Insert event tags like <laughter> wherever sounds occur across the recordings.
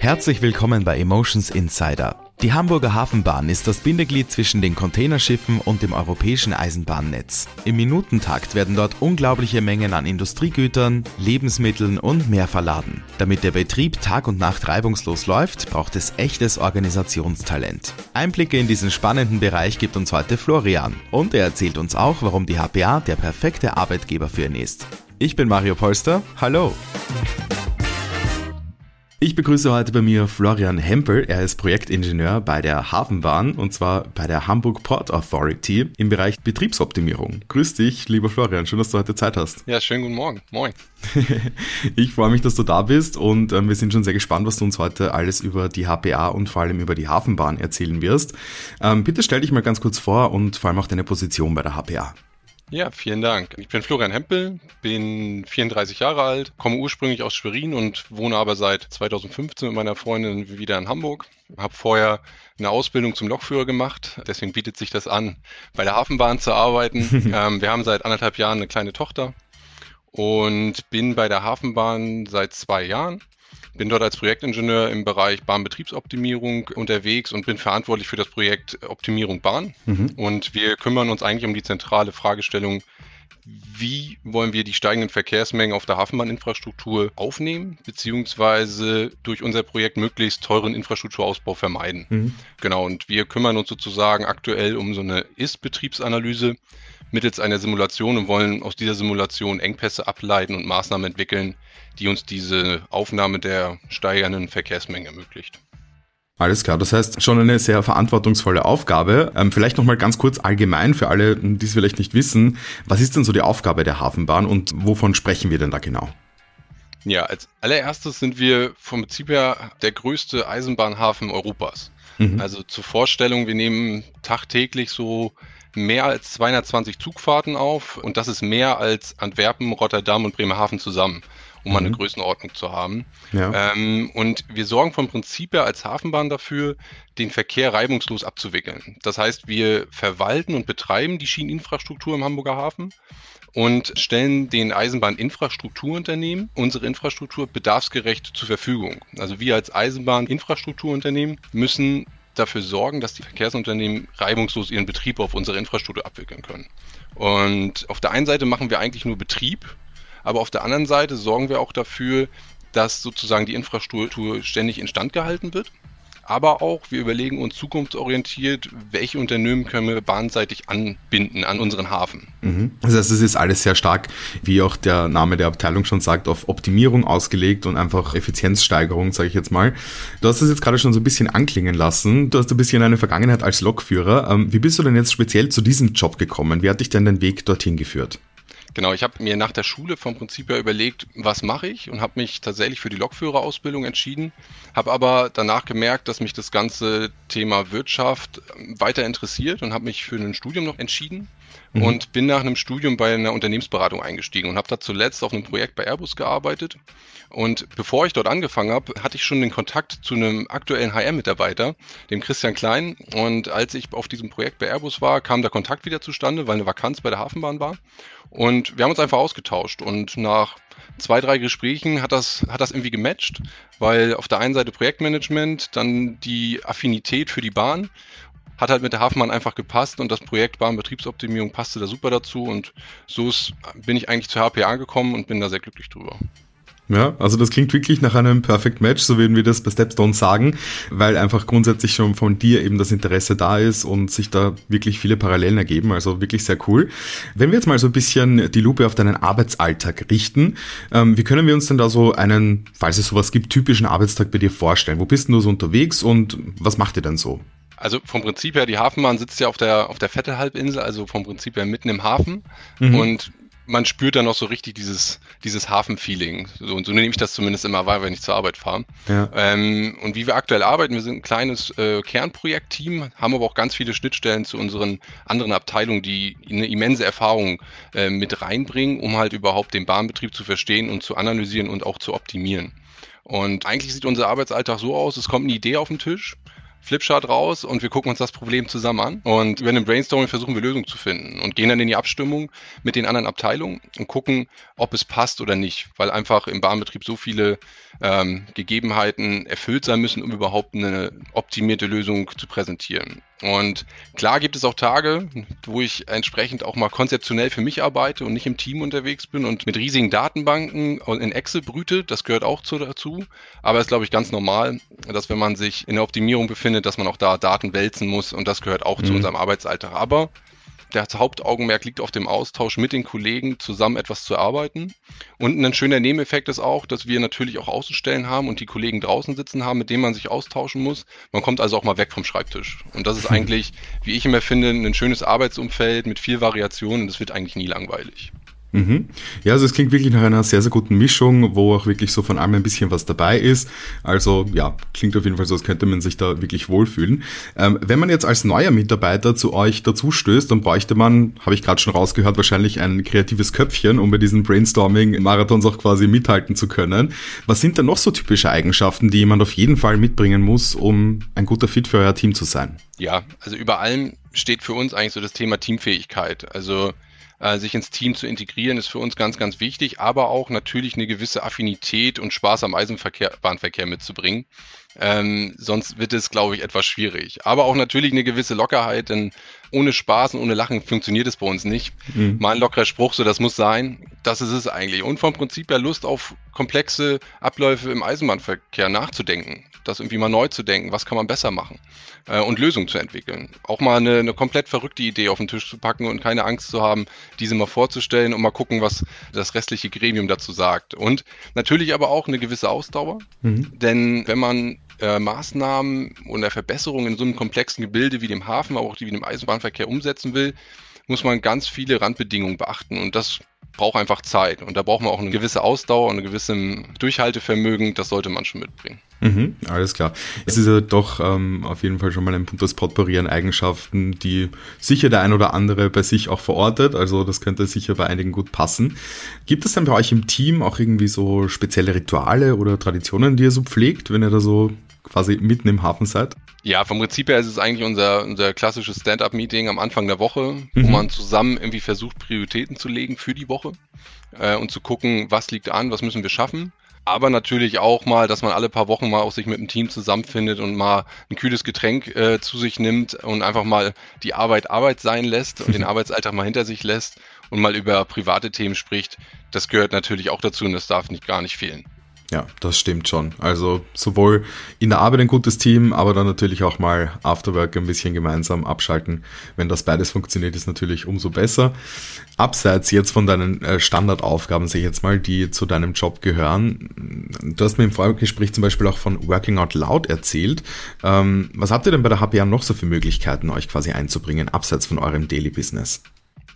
Herzlich willkommen bei Emotions Insider. Die Hamburger Hafenbahn ist das Bindeglied zwischen den Containerschiffen und dem europäischen Eisenbahnnetz. Im Minutentakt werden dort unglaubliche Mengen an Industriegütern, Lebensmitteln und mehr verladen. Damit der Betrieb Tag und Nacht reibungslos läuft, braucht es echtes Organisationstalent. Einblicke in diesen spannenden Bereich gibt uns heute Florian und er erzählt uns auch, warum die HPA der perfekte Arbeitgeber für ihn ist. Ich bin Mario Polster. Hallo! Ich begrüße heute bei mir Florian Hempel. Er ist Projektingenieur bei der Hafenbahn und zwar bei der Hamburg Port Authority im Bereich Betriebsoptimierung. Grüß dich, lieber Florian. Schön, dass du heute Zeit hast. Ja, schönen guten Morgen. Moin. <laughs> ich freue mich, dass du da bist und äh, wir sind schon sehr gespannt, was du uns heute alles über die HPA und vor allem über die Hafenbahn erzählen wirst. Ähm, bitte stell dich mal ganz kurz vor und vor allem auch deine Position bei der HPA. Ja, vielen Dank. Ich bin Florian Hempel, bin 34 Jahre alt, komme ursprünglich aus Schwerin und wohne aber seit 2015 mit meiner Freundin wieder in Hamburg. Habe vorher eine Ausbildung zum Lokführer gemacht, deswegen bietet sich das an, bei der Hafenbahn zu arbeiten. <laughs> ähm, wir haben seit anderthalb Jahren eine kleine Tochter und bin bei der Hafenbahn seit zwei Jahren bin dort als Projektingenieur im Bereich Bahnbetriebsoptimierung unterwegs und bin verantwortlich für das Projekt Optimierung Bahn. Mhm. Und wir kümmern uns eigentlich um die zentrale Fragestellung, wie wollen wir die steigenden Verkehrsmengen auf der Hafenbahninfrastruktur aufnehmen, beziehungsweise durch unser Projekt möglichst teuren Infrastrukturausbau vermeiden. Mhm. Genau, und wir kümmern uns sozusagen aktuell um so eine Ist-Betriebsanalyse mittels einer Simulation und wollen aus dieser Simulation Engpässe ableiten und Maßnahmen entwickeln, die uns diese Aufnahme der steigenden Verkehrsmenge ermöglicht. Alles klar, das heißt schon eine sehr verantwortungsvolle Aufgabe. Ähm, vielleicht nochmal ganz kurz allgemein für alle, die es vielleicht nicht wissen. Was ist denn so die Aufgabe der Hafenbahn und wovon sprechen wir denn da genau? Ja, als allererstes sind wir vom Prinzip her der größte Eisenbahnhafen Europas. Mhm. Also zur Vorstellung, wir nehmen tagtäglich so mehr als 220 Zugfahrten auf und das ist mehr als Antwerpen, Rotterdam und Bremerhaven zusammen um mhm. eine Größenordnung zu haben. Ja. Ähm, und wir sorgen vom Prinzip her als Hafenbahn dafür, den Verkehr reibungslos abzuwickeln. Das heißt, wir verwalten und betreiben die Schieneninfrastruktur im Hamburger Hafen und stellen den Eisenbahninfrastrukturunternehmen unsere Infrastruktur bedarfsgerecht zur Verfügung. Also wir als Eisenbahninfrastrukturunternehmen müssen dafür sorgen, dass die Verkehrsunternehmen reibungslos ihren Betrieb auf unsere Infrastruktur abwickeln können. Und auf der einen Seite machen wir eigentlich nur Betrieb aber auf der anderen Seite sorgen wir auch dafür, dass sozusagen die Infrastruktur ständig instand gehalten wird. Aber auch, wir überlegen uns zukunftsorientiert, welche Unternehmen können wir bahnseitig anbinden an unseren Hafen. Mhm. Das heißt, es ist alles sehr stark, wie auch der Name der Abteilung schon sagt, auf Optimierung ausgelegt und einfach Effizienzsteigerung, sage ich jetzt mal. Du hast es jetzt gerade schon so ein bisschen anklingen lassen. Du hast ein bisschen eine Vergangenheit als Lokführer. Ähm, wie bist du denn jetzt speziell zu diesem Job gekommen? Wie hat dich denn den Weg dorthin geführt? Genau, ich habe mir nach der Schule vom Prinzip her überlegt, was mache ich und habe mich tatsächlich für die Lokführerausbildung entschieden, habe aber danach gemerkt, dass mich das ganze Thema Wirtschaft weiter interessiert und habe mich für ein Studium noch entschieden mhm. und bin nach einem Studium bei einer Unternehmensberatung eingestiegen und habe da zuletzt auf einem Projekt bei Airbus gearbeitet. Und bevor ich dort angefangen habe, hatte ich schon den Kontakt zu einem aktuellen HR-Mitarbeiter, dem Christian Klein. Und als ich auf diesem Projekt bei Airbus war, kam der Kontakt wieder zustande, weil eine Vakanz bei der Hafenbahn war. Und wir haben uns einfach ausgetauscht. Und nach zwei, drei Gesprächen hat das, hat das irgendwie gematcht, weil auf der einen Seite Projektmanagement, dann die Affinität für die Bahn hat halt mit der Hafenbahn einfach gepasst und das Projekt Bahnbetriebsoptimierung passte da super dazu und so ist, bin ich eigentlich zur HPA gekommen und bin da sehr glücklich drüber. Ja, also das klingt wirklich nach einem Perfect Match, so würden wir das bei Stepstone sagen, weil einfach grundsätzlich schon von dir eben das Interesse da ist und sich da wirklich viele Parallelen ergeben, also wirklich sehr cool. Wenn wir jetzt mal so ein bisschen die Lupe auf deinen Arbeitsalltag richten, ähm, wie können wir uns denn da so einen, falls es sowas gibt, typischen Arbeitstag bei dir vorstellen? Wo bist du so unterwegs und was macht ihr denn so? Also vom Prinzip her, die Hafenbahn sitzt ja auf der, auf der Vettelhalbinsel, also vom Prinzip her mitten im Hafen. Mhm. Und man spürt dann noch so richtig dieses, dieses Hafenfeeling. So, und so nehme ich das zumindest immer wahr, wenn ich zur Arbeit fahre. Ja. Ähm, und wie wir aktuell arbeiten, wir sind ein kleines äh, Kernprojektteam, haben aber auch ganz viele Schnittstellen zu unseren anderen Abteilungen, die eine immense Erfahrung äh, mit reinbringen, um halt überhaupt den Bahnbetrieb zu verstehen und zu analysieren und auch zu optimieren. Und eigentlich sieht unser Arbeitsalltag so aus, es kommt eine Idee auf den Tisch Flipchart raus und wir gucken uns das Problem zusammen an. Und über den Brainstorming versuchen wir Lösungen zu finden und gehen dann in die Abstimmung mit den anderen Abteilungen und gucken, ob es passt oder nicht, weil einfach im Bahnbetrieb so viele ähm, Gegebenheiten erfüllt sein müssen, um überhaupt eine optimierte Lösung zu präsentieren. Und klar gibt es auch Tage, wo ich entsprechend auch mal konzeptionell für mich arbeite und nicht im Team unterwegs bin und mit riesigen Datenbanken in Excel brüte. Das gehört auch dazu. Aber es ist, glaube ich, ganz normal, dass wenn man sich in der Optimierung befindet, dass man auch da Daten wälzen muss. Und das gehört auch mhm. zu unserem Arbeitsalltag. Aber das Hauptaugenmerk liegt auf dem Austausch mit den Kollegen, zusammen etwas zu arbeiten. Und ein schöner Nebeneffekt ist auch, dass wir natürlich auch Außenstellen haben und die Kollegen draußen sitzen haben, mit denen man sich austauschen muss. Man kommt also auch mal weg vom Schreibtisch. Und das ist eigentlich, wie ich immer finde, ein schönes Arbeitsumfeld mit viel Variation und es wird eigentlich nie langweilig. Mhm. Ja, also es klingt wirklich nach einer sehr, sehr guten Mischung, wo auch wirklich so von allem ein bisschen was dabei ist. Also ja, klingt auf jeden Fall so, als könnte man sich da wirklich wohlfühlen. Ähm, wenn man jetzt als neuer Mitarbeiter zu euch dazu stößt, dann bräuchte man, habe ich gerade schon rausgehört, wahrscheinlich ein kreatives Köpfchen, um bei diesen Brainstorming-Marathons auch quasi mithalten zu können. Was sind denn noch so typische Eigenschaften, die jemand auf jeden Fall mitbringen muss, um ein guter Fit für euer Team zu sein? Ja, also über allem steht für uns eigentlich so das Thema Teamfähigkeit. Also äh, sich ins Team zu integrieren, ist für uns ganz, ganz wichtig, aber auch natürlich eine gewisse Affinität und Spaß am Eisenbahnverkehr mitzubringen. Ähm, sonst wird es, glaube ich, etwas schwierig. Aber auch natürlich eine gewisse Lockerheit, denn ohne Spaß und ohne Lachen funktioniert es bei uns nicht. Mhm. Mal ein lockerer Spruch, so das muss sein. Das ist es eigentlich. Und vom Prinzip her Lust auf komplexe Abläufe im Eisenbahnverkehr nachzudenken. Das irgendwie mal neu zu denken. Was kann man besser machen? Äh, und Lösungen zu entwickeln. Auch mal eine, eine komplett verrückte Idee auf den Tisch zu packen und keine Angst zu haben, diese mal vorzustellen und mal gucken, was das restliche Gremium dazu sagt. Und natürlich aber auch eine gewisse Ausdauer. Mhm. Denn wenn man äh, Maßnahmen oder Verbesserungen in so einem komplexen Gebilde wie dem Hafen, aber auch wie dem Eisenbahnverkehr umsetzen will, muss man ganz viele Randbedingungen beachten. Und das braucht einfach Zeit. Und da braucht man auch eine gewisse Ausdauer und ein gewisses Durchhaltevermögen. Das sollte man schon mitbringen. Mhm, alles klar. Es ist ja doch ähm, auf jeden Fall schon mal ein buntes Potpourri an Eigenschaften, die sicher der ein oder andere bei sich auch verortet. Also das könnte sicher bei einigen gut passen. Gibt es dann bei euch im Team auch irgendwie so spezielle Rituale oder Traditionen, die ihr so pflegt, wenn ihr da so quasi mitten im Hafen seid? Ja, vom Prinzip her ist es eigentlich unser, unser klassisches Stand-up-Meeting am Anfang der Woche, mhm. wo man zusammen irgendwie versucht, Prioritäten zu legen für die Woche äh, und zu gucken, was liegt an, was müssen wir schaffen. Aber natürlich auch mal, dass man alle paar Wochen mal auch sich mit dem Team zusammenfindet und mal ein kühles Getränk äh, zu sich nimmt und einfach mal die Arbeit Arbeit sein lässt und den <laughs> Arbeitsalltag mal hinter sich lässt und mal über private Themen spricht. Das gehört natürlich auch dazu und das darf nicht gar nicht fehlen. Ja, das stimmt schon. Also sowohl in der Arbeit ein gutes Team, aber dann natürlich auch mal Afterwork ein bisschen gemeinsam abschalten. Wenn das beides funktioniert, ist natürlich umso besser. Abseits jetzt von deinen äh, Standardaufgaben, sag ich jetzt mal, die zu deinem Job gehören. Du hast mir im Vorgespräch zum Beispiel auch von Working Out Loud erzählt. Ähm, was habt ihr denn bei der HPA noch so für Möglichkeiten, euch quasi einzubringen, abseits von eurem Daily Business?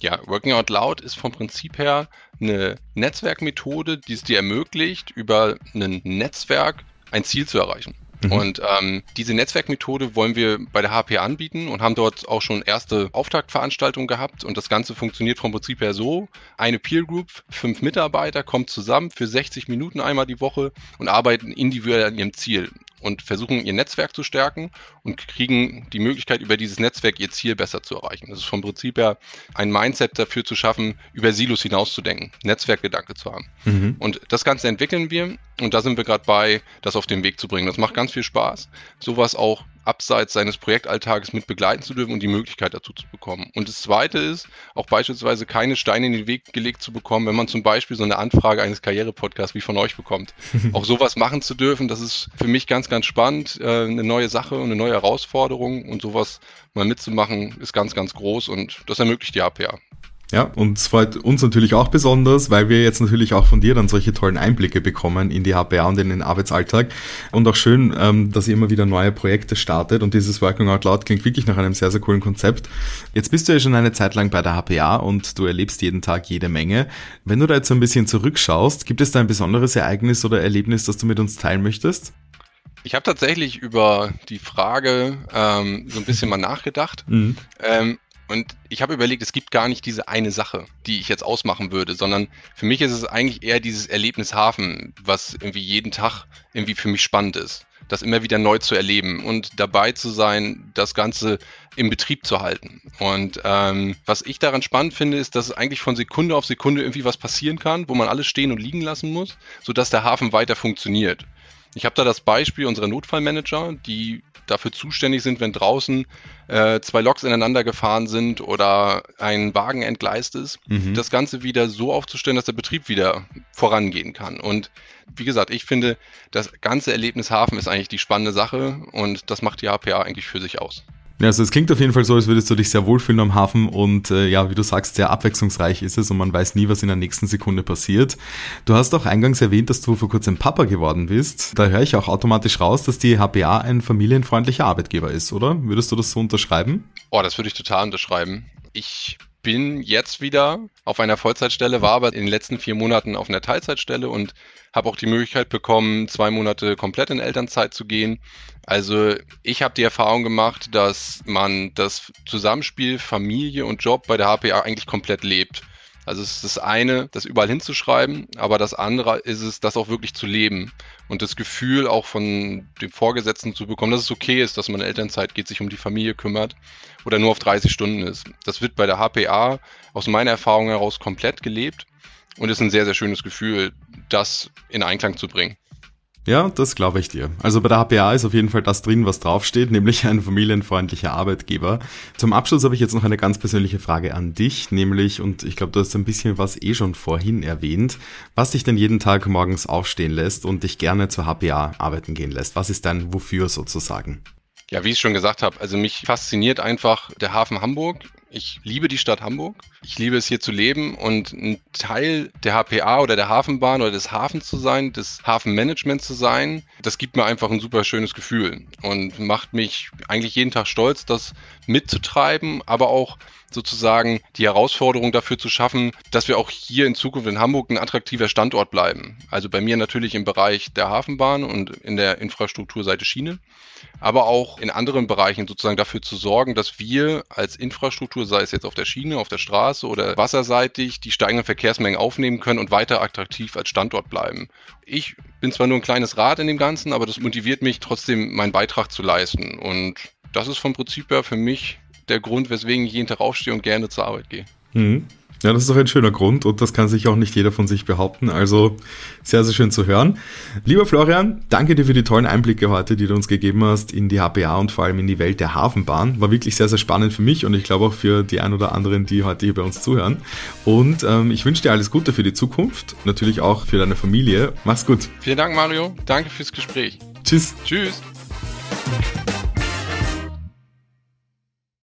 Ja, Working Out Loud ist vom Prinzip her eine Netzwerkmethode, die es dir ermöglicht, über ein Netzwerk ein Ziel zu erreichen. Mhm. Und ähm, diese Netzwerkmethode wollen wir bei der HP anbieten und haben dort auch schon erste Auftaktveranstaltungen gehabt. Und das Ganze funktioniert vom Prinzip her so. Eine Peer Group, fünf Mitarbeiter, kommt zusammen für 60 Minuten einmal die Woche und arbeiten individuell an ihrem Ziel und versuchen ihr Netzwerk zu stärken und kriegen die Möglichkeit, über dieses Netzwerk ihr Ziel besser zu erreichen. Das ist vom Prinzip her ein Mindset dafür zu schaffen, über Silos hinauszudenken, Netzwerkgedanke zu haben. Mhm. Und das Ganze entwickeln wir und da sind wir gerade bei, das auf den Weg zu bringen. Das macht ganz viel Spaß, sowas auch abseits seines Projektalltages mit begleiten zu dürfen und die Möglichkeit dazu zu bekommen. Und das Zweite ist, auch beispielsweise keine Steine in den Weg gelegt zu bekommen, wenn man zum Beispiel so eine Anfrage eines Karrierepodcasts wie von euch bekommt. <laughs> auch sowas machen zu dürfen, das ist für mich ganz, ganz spannend, äh, eine neue Sache und eine neue Herausforderung und sowas mal mitzumachen, ist ganz, ganz groß und das ermöglicht die APA. Ja, und es freut uns natürlich auch besonders, weil wir jetzt natürlich auch von dir dann solche tollen Einblicke bekommen in die HPA und in den Arbeitsalltag. Und auch schön, ähm, dass ihr immer wieder neue Projekte startet. Und dieses Working Out Loud klingt wirklich nach einem sehr, sehr coolen Konzept. Jetzt bist du ja schon eine Zeit lang bei der HPA und du erlebst jeden Tag jede Menge. Wenn du da jetzt so ein bisschen zurückschaust, gibt es da ein besonderes Ereignis oder Erlebnis, das du mit uns teilen möchtest? Ich habe tatsächlich über die Frage ähm, so ein bisschen mal nachgedacht. Mhm. Ähm, und ich habe überlegt, es gibt gar nicht diese eine Sache, die ich jetzt ausmachen würde, sondern für mich ist es eigentlich eher dieses Erlebnis Hafen, was irgendwie jeden Tag irgendwie für mich spannend ist. das immer wieder neu zu erleben und dabei zu sein, das Ganze im Betrieb zu halten. Und ähm, was ich daran spannend finde, ist, dass eigentlich von Sekunde auf Sekunde irgendwie was passieren kann, wo man alles stehen und liegen lassen muss, sodass der Hafen weiter funktioniert. Ich habe da das Beispiel unserer Notfallmanager, die dafür zuständig sind, wenn draußen äh, zwei Loks ineinander gefahren sind oder ein Wagen entgleist ist, mhm. das Ganze wieder so aufzustellen, dass der Betrieb wieder vorangehen kann. Und wie gesagt, ich finde, das ganze Erlebnis Hafen ist eigentlich die spannende Sache und das macht die HPA eigentlich für sich aus. Ja, also es klingt auf jeden Fall so, als würdest du dich sehr wohlfühlen am Hafen und äh, ja, wie du sagst, sehr abwechslungsreich ist es und man weiß nie, was in der nächsten Sekunde passiert. Du hast auch eingangs erwähnt, dass du vor kurzem Papa geworden bist. Da höre ich auch automatisch raus, dass die HPA ein familienfreundlicher Arbeitgeber ist, oder? Würdest du das so unterschreiben? Oh, das würde ich total unterschreiben. Ich bin jetzt wieder auf einer Vollzeitstelle, war aber in den letzten vier Monaten auf einer Teilzeitstelle und habe auch die Möglichkeit bekommen, zwei Monate komplett in Elternzeit zu gehen. Also ich habe die Erfahrung gemacht, dass man das Zusammenspiel Familie und Job bei der HPA eigentlich komplett lebt. Also es ist das eine, das überall hinzuschreiben, aber das andere ist es, das auch wirklich zu leben und das Gefühl auch von dem Vorgesetzten zu bekommen, dass es okay ist, dass man Elternzeit geht, sich um die Familie kümmert oder nur auf 30 Stunden ist. Das wird bei der HPA aus meiner Erfahrung heraus komplett gelebt und ist ein sehr, sehr schönes Gefühl, das in Einklang zu bringen. Ja, das glaube ich dir. Also bei der HPA ist auf jeden Fall das drin, was draufsteht, nämlich ein familienfreundlicher Arbeitgeber. Zum Abschluss habe ich jetzt noch eine ganz persönliche Frage an dich, nämlich, und ich glaube, du hast ein bisschen was eh schon vorhin erwähnt, was dich denn jeden Tag morgens aufstehen lässt und dich gerne zur HPA arbeiten gehen lässt. Was ist dein Wofür sozusagen? Ja, wie ich schon gesagt habe, also mich fasziniert einfach der Hafen Hamburg. Ich liebe die Stadt Hamburg. Ich liebe es hier zu leben und ein Teil der HPA oder der Hafenbahn oder des Hafens zu sein, des Hafenmanagements zu sein, das gibt mir einfach ein super schönes Gefühl und macht mich eigentlich jeden Tag stolz, das mitzutreiben, aber auch sozusagen die Herausforderung dafür zu schaffen, dass wir auch hier in Zukunft in Hamburg ein attraktiver Standort bleiben. Also bei mir natürlich im Bereich der Hafenbahn und in der Infrastrukturseite Schiene, aber auch in anderen Bereichen sozusagen dafür zu sorgen, dass wir als Infrastruktur, sei es jetzt auf der Schiene, auf der Straße oder wasserseitig, die steigenden Verkehrsmengen aufnehmen können und weiter attraktiv als Standort bleiben. Ich bin zwar nur ein kleines Rad in dem Ganzen, aber das motiviert mich trotzdem, meinen Beitrag zu leisten. Und das ist vom Prinzip her für mich der Grund, weswegen ich jeden Tag aufstehe und gerne zur Arbeit gehe. Mhm. Ja, das ist doch ein schöner Grund und das kann sich auch nicht jeder von sich behaupten. Also sehr, sehr schön zu hören. Lieber Florian, danke dir für die tollen Einblicke heute, die du uns gegeben hast in die HPA und vor allem in die Welt der Hafenbahn. War wirklich sehr, sehr spannend für mich und ich glaube auch für die ein oder anderen, die heute hier bei uns zuhören. Und ähm, ich wünsche dir alles Gute für die Zukunft, natürlich auch für deine Familie. Mach's gut. Vielen Dank, Mario. Danke fürs Gespräch. Tschüss. Tschüss.